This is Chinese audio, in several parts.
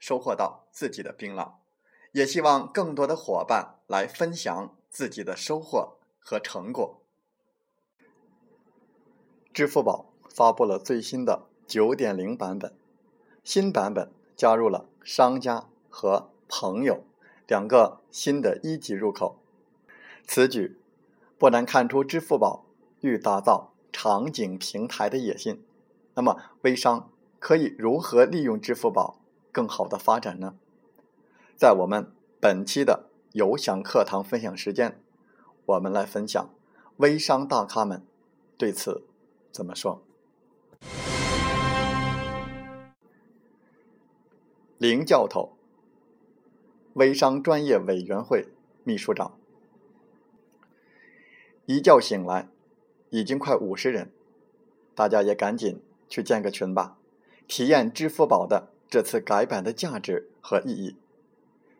收获到自己的槟榔，也希望更多的伙伴来分享自己的收获和成果。支付宝发布了最新的九点零版本，新版本加入了商家和朋友两个新的一级入口。此举不难看出支付宝欲打造场景平台的野心。那么，微商。可以如何利用支付宝更好的发展呢？在我们本期的有享课堂分享时间，我们来分享微商大咖们对此怎么说。林教头，微商专业委员会秘书长，一觉醒来，已经快五十人，大家也赶紧去建个群吧。体验支付宝的这次改版的价值和意义。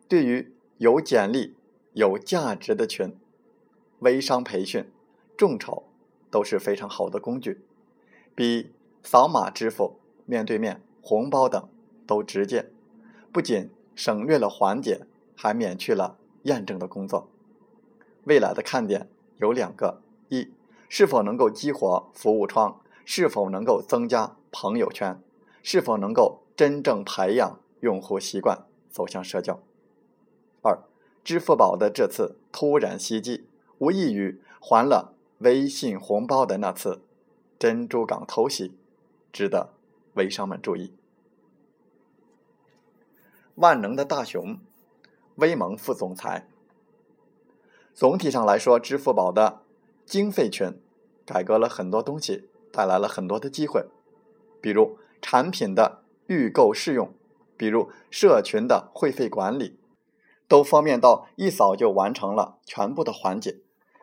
对于有简历、有价值的群，微商培训、众筹都是非常好的工具，比扫码支付、面对面、红包等都直接。不仅省略了环节，还免去了验证的工作。未来的看点有两个：一，是否能够激活服务窗？是否能够增加朋友圈？是否能够真正培养用户习惯走向社交？二，支付宝的这次突然袭击，无异于还了微信红包的那次珍珠港偷袭，值得微商们注意。万能的大熊，微盟副总裁。总体上来说，支付宝的经费群改革了很多东西，带来了很多的机会，比如。产品的预购试用，比如社群的会费管理，都方便到一扫就完成了全部的环节，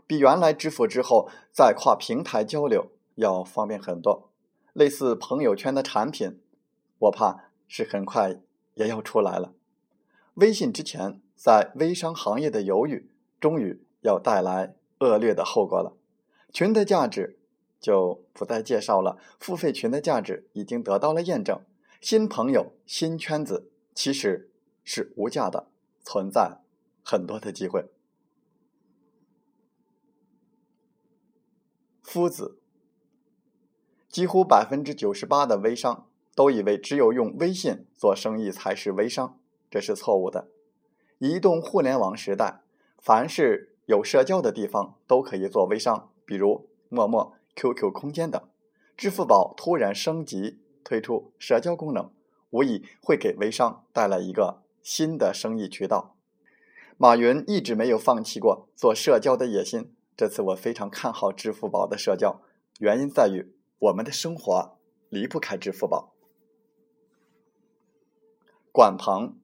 比原来支付之后再跨平台交流要方便很多。类似朋友圈的产品，我怕是很快也要出来了。微信之前在微商行业的犹豫，终于要带来恶劣的后果了。群的价值。就不再介绍了。付费群的价值已经得到了验证，新朋友、新圈子其实是无价的，存在很多的机会。夫子，几乎百分之九十八的微商都以为只有用微信做生意才是微商，这是错误的。移动互联网时代，凡是有社交的地方都可以做微商，比如陌陌。QQ 空间等，支付宝突然升级推出社交功能，无疑会给微商带来一个新的生意渠道。马云一直没有放弃过做社交的野心，这次我非常看好支付宝的社交，原因在于我们的生活离不开支付宝。管鹏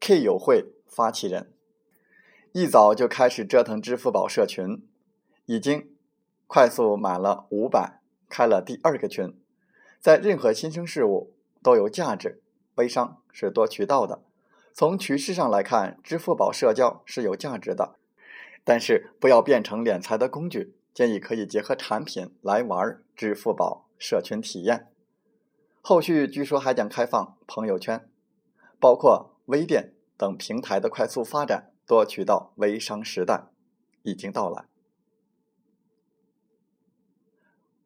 ，K 友会发起人，一早就开始折腾支付宝社群，已经。快速满了五百，开了第二个群。在任何新生事物都有价值，微商是多渠道的。从趋势上来看，支付宝社交是有价值的，但是不要变成敛财的工具。建议可以结合产品来玩支付宝社群体验。后续据说还将开放朋友圈，包括微店等平台的快速发展，多渠道微商时代已经到来。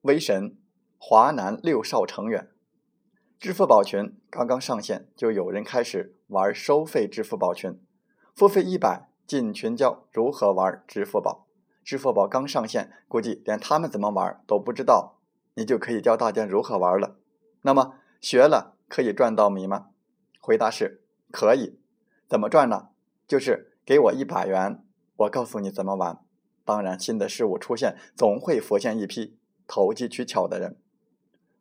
微神华南六少成员，支付宝群刚刚上线，就有人开始玩收费支付宝群，付费一百进群教如何玩支付宝。支付宝刚上线，估计连他们怎么玩都不知道，你就可以教大家如何玩了。那么学了可以赚到米吗？回答是可以。怎么赚呢？就是给我一百元，我告诉你怎么玩。当然，新的事物出现，总会浮现一批投机取巧的人，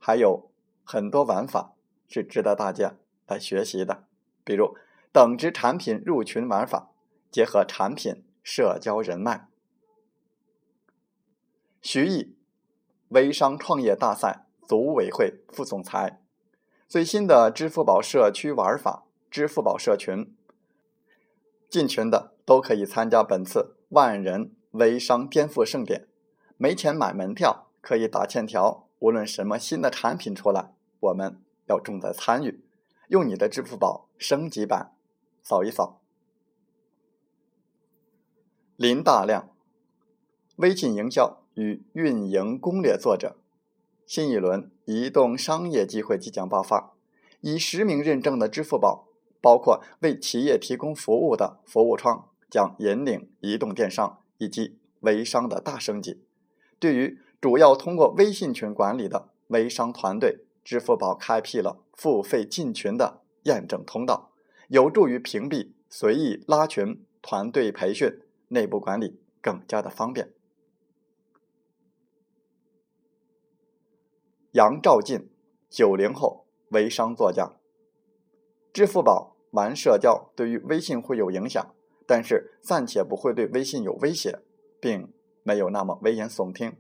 还有很多玩法是值得大家来学习的，比如等值产品入群玩法，结合产品社交人脉。徐毅，微商创业大赛组委会副总裁，最新的支付宝社区玩法——支付宝社群，进群的都可以参加本次万人。微商颠覆盛典，没钱买门票可以打欠条。无论什么新的产品出来，我们要重在参与。用你的支付宝升级版，扫一扫。林大亮，微信营销与运营攻略作者。新一轮移动商业机会即将爆发，以实名认证的支付宝，包括为企业提供服务的服务窗，将引领移动电商。以及微商的大升级，对于主要通过微信群管理的微商团队，支付宝开辟了付费进群的验证通道，有助于屏蔽随意拉群、团队培训、内部管理更加的方便。杨兆进，九零后微商作家。支付宝玩社交对于微信会有影响。但是暂且不会对微信有威胁，并没有那么危言耸听。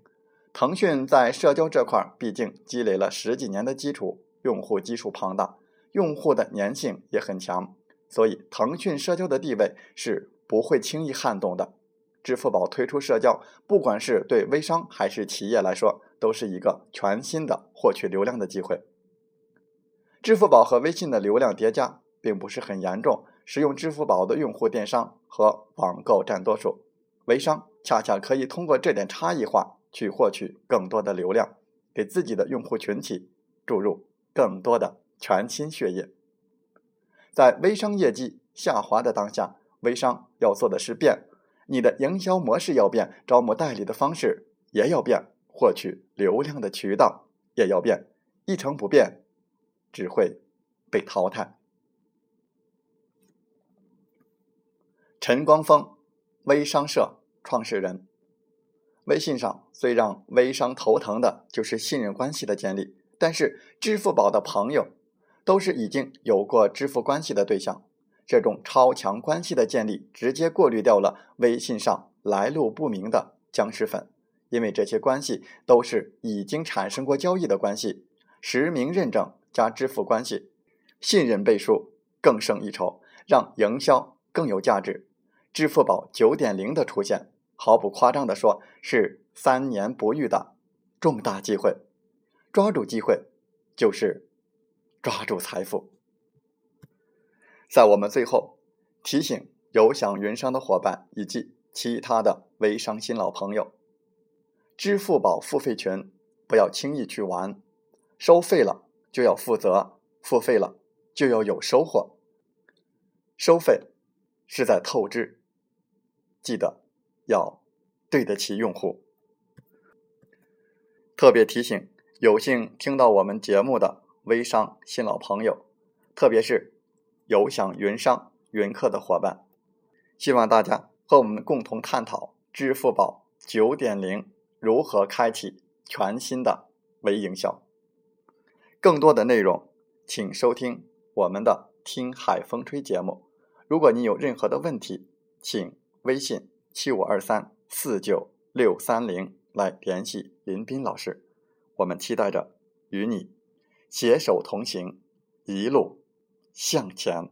腾讯在社交这块毕竟积累了十几年的基础，用户基数庞大，用户的粘性也很强，所以腾讯社交的地位是不会轻易撼动的。支付宝推出社交，不管是对微商还是企业来说，都是一个全新的获取流量的机会。支付宝和微信的流量叠加并不是很严重。使用支付宝的用户，电商和网购占多数，微商恰恰可以通过这点差异化去获取更多的流量，给自己的用户群体注入更多的全新血液。在微商业绩下滑的当下，微商要做的是变，你的营销模式要变，招募代理的方式也要变，获取流量的渠道也要变，一成不变，只会被淘汰。陈光峰，微商社创始人。微信上最让微商头疼的就是信任关系的建立，但是支付宝的朋友都是已经有过支付关系的对象，这种超强关系的建立，直接过滤掉了微信上来路不明的僵尸粉，因为这些关系都是已经产生过交易的关系，实名认证加支付关系，信任倍数更胜一筹，让营销更有价值。支付宝九点零的出现，毫不夸张地说，是三年不遇的重大机会。抓住机会，就是抓住财富。在我们最后提醒有享云商的伙伴以及其他的微商新老朋友：支付宝付费群不要轻易去玩，收费了就要负责，付费了就要有收获。收费是在透支。记得要对得起用户。特别提醒有幸听到我们节目的微商新老朋友，特别是有享云商云客的伙伴，希望大家和我们共同探讨支付宝九点零如何开启全新的微营销。更多的内容，请收听我们的《听海风吹》节目。如果你有任何的问题，请。微信七五二三四九六三零来联系林斌老师，我们期待着与你携手同行，一路向前。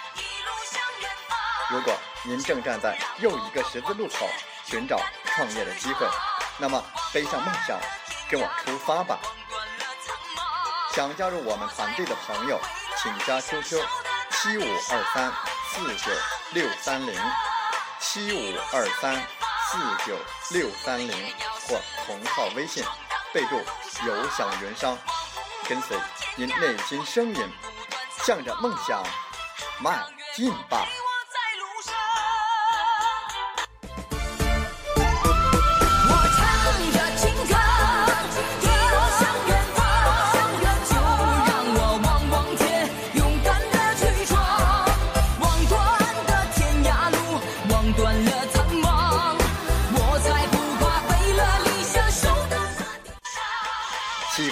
如果您正站在又一个十字路口，寻找创业的机会，那么背上梦想，跟我出发吧！想加入我们团队的朋友，请加 QQ 七五二三四九六三零七五二三四九六三零或同号微信，备注“有享云商”，跟随您内心声音，向着梦想迈进吧！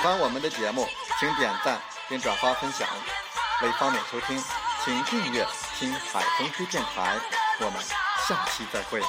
欢我们的节目，请点赞并转发分享。为方便收听，请订阅“听海风吹电台”。我们下期再会。